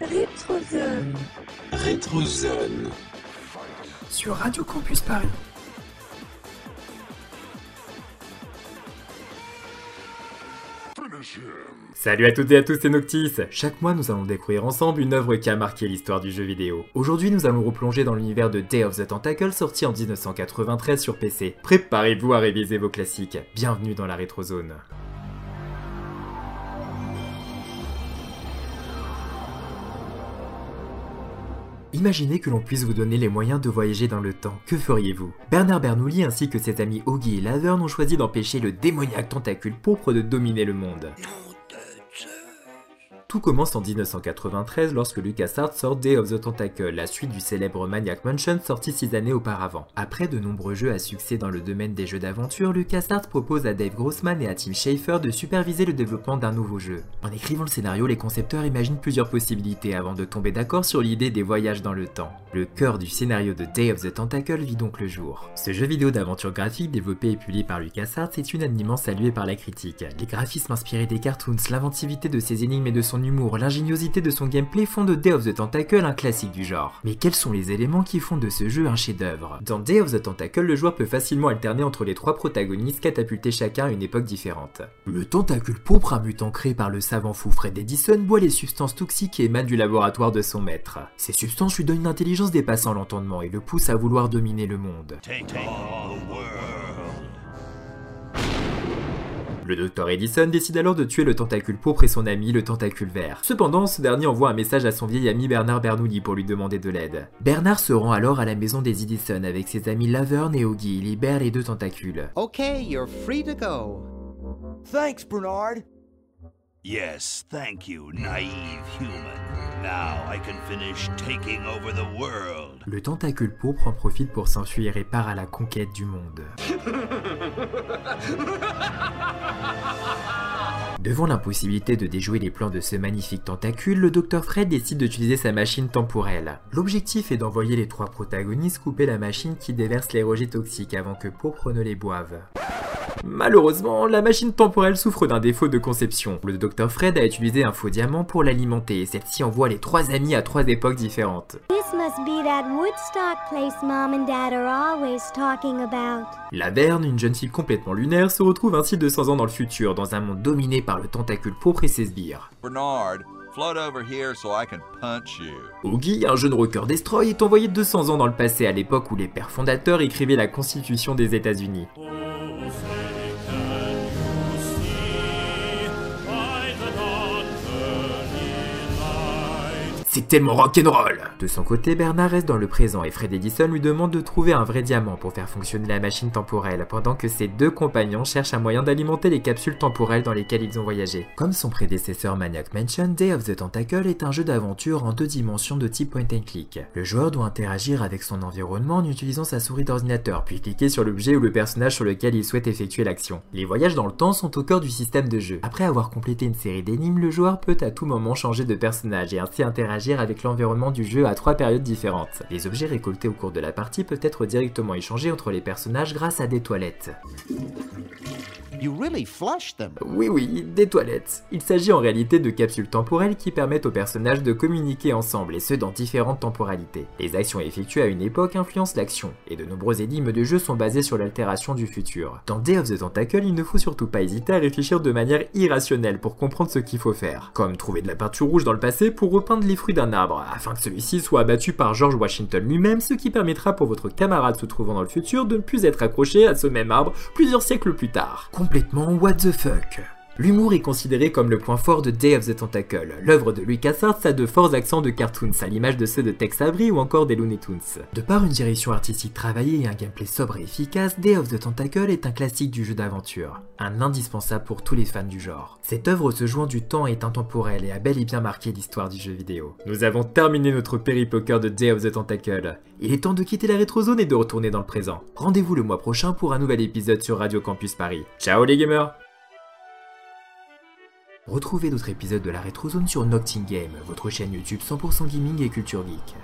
Rétrozone. Rétrozone. Sur Radio Campus Paris. Salut à toutes et à tous, c'est Noctis Chaque mois, nous allons découvrir ensemble une œuvre qui a marqué l'histoire du jeu vidéo. Aujourd'hui, nous allons replonger dans l'univers de Day of the Tentacle sorti en 1993 sur PC. Préparez-vous à réviser vos classiques. Bienvenue dans la Rétrozone. Imaginez que l'on puisse vous donner les moyens de voyager dans le temps. Que feriez-vous? Bernard Bernoulli ainsi que ses amis Augie et Laverne ont choisi d'empêcher le démoniaque tentacule pourpre de dominer le monde. Tout commence en 1993 lorsque LucasArts sort Day of the Tentacle, la suite du célèbre Maniac Mansion sorti 6 années auparavant. Après de nombreux jeux à succès dans le domaine des jeux d'aventure, LucasArts propose à Dave Grossman et à Tim Schafer de superviser le développement d'un nouveau jeu. En écrivant le scénario, les concepteurs imaginent plusieurs possibilités avant de tomber d'accord sur l'idée des voyages dans le temps. Le cœur du scénario de Day of the Tentacle vit donc le jour. Ce jeu vidéo d'aventure graphique développé et publié par LucasArts est unanimement salué par la critique. Les graphismes inspirés des cartoons, l'inventivité de ses énigmes et de son humour, l'ingéniosité de son gameplay font de Day of the Tentacle un classique du genre. Mais quels sont les éléments qui font de ce jeu un chef-d'œuvre? Dans Day of the Tentacle, le joueur peut facilement alterner entre les trois protagonistes catapultés chacun à une époque différente. Le tentacule pourpre, un mutant créé par le savant fou Fred Edison, boit les substances toxiques qui émanent du laboratoire de son maître. Ces substances lui donnent une intelligence dépassant l'entendement et le poussent à vouloir dominer le monde. Le docteur Edison décide alors de tuer le tentacule pourpre et son ami le tentacule vert. Cependant, ce dernier envoie un message à son vieil ami Bernard Bernoulli pour lui demander de l'aide. Bernard se rend alors à la maison des Edison avec ses amis Laverne et Augie. Il libère les deux tentacules. Okay, you're free to go. Thanks, Bernard. Yes, thank you, naive human. Now I can finish taking over the world. Le tentacule pourpre en profite pour s'enfuir et part à la conquête du monde. Devant l'impossibilité de déjouer les plans de ce magnifique tentacule, le Dr Fred décide d'utiliser sa machine temporelle. L'objectif est d'envoyer les trois protagonistes couper la machine qui déverse les rejets toxiques avant que Pourpre ne les boive. Malheureusement, la machine temporelle souffre d'un défaut de conception. Le Dr Fred a utilisé un faux diamant pour l'alimenter et celle-ci envoie les trois amis à trois époques différentes. This must be that Woodstock place Mom and Dad are always talking about. La Verne, une jeune fille complètement lunaire, se retrouve ainsi 200 ans dans le futur, dans un monde dominé par le tentacule pourpre et ses sbires. Bernard, float over here so I can punch you. Oogie, un jeune rocker destroy, est envoyé 200 ans dans le passé à l'époque où les pères fondateurs écrivaient la constitution des États-Unis. Tellement rock'n'roll De son côté, Bernard reste dans le présent et Fred Edison lui demande de trouver un vrai diamant pour faire fonctionner la machine temporelle, pendant que ses deux compagnons cherchent un moyen d'alimenter les capsules temporelles dans lesquelles ils ont voyagé. Comme son prédécesseur Maniac Mansion, Day of the Tentacle est un jeu d'aventure en deux dimensions de type point and click. Le joueur doit interagir avec son environnement en utilisant sa souris d'ordinateur, puis cliquer sur l'objet ou le personnage sur lequel il souhaite effectuer l'action. Les voyages dans le temps sont au cœur du système de jeu. Après avoir complété une série d'énigmes, le joueur peut à tout moment changer de personnage et ainsi interagir avec l'environnement du jeu à trois périodes différentes. Les objets récoltés au cours de la partie peuvent être directement échangés entre les personnages grâce à des toilettes. You really flushed them. Oui oui, des toilettes. Il s'agit en réalité de capsules temporelles qui permettent aux personnages de communiquer ensemble et ce dans différentes temporalités. Les actions effectuées à une époque influencent l'action, et de nombreux énigmes de jeu sont basés sur l'altération du futur. Dans Day of the Tentacle, il ne faut surtout pas hésiter à réfléchir de manière irrationnelle pour comprendre ce qu'il faut faire. Comme trouver de la peinture rouge dans le passé pour repeindre les fruits d'un arbre, afin que celui-ci soit abattu par George Washington lui-même, ce qui permettra pour votre camarade se trouvant dans le futur de ne plus être accroché à ce même arbre plusieurs siècles plus tard. Complètement what the fuck. L'humour est considéré comme le point fort de Day of the Tentacle. L'œuvre de LucasArts a de forts accents de cartoons, à l'image de ceux de Tex Avery ou encore des Looney Tunes. De par une direction artistique travaillée et un gameplay sobre et efficace, Day of the Tentacle est un classique du jeu d'aventure, un indispensable pour tous les fans du genre. Cette œuvre se jouant du temps est intemporelle et a bel et bien marqué l'histoire du jeu vidéo. Nous avons terminé notre cœur de Day of the Tentacle. Il est temps de quitter la rétrozone et de retourner dans le présent. Rendez-vous le mois prochain pour un nouvel épisode sur Radio Campus Paris. Ciao les gamers Retrouvez d'autres épisodes de la Rétrozone sur Nocting Game, votre chaîne YouTube 100% gaming et culture geek.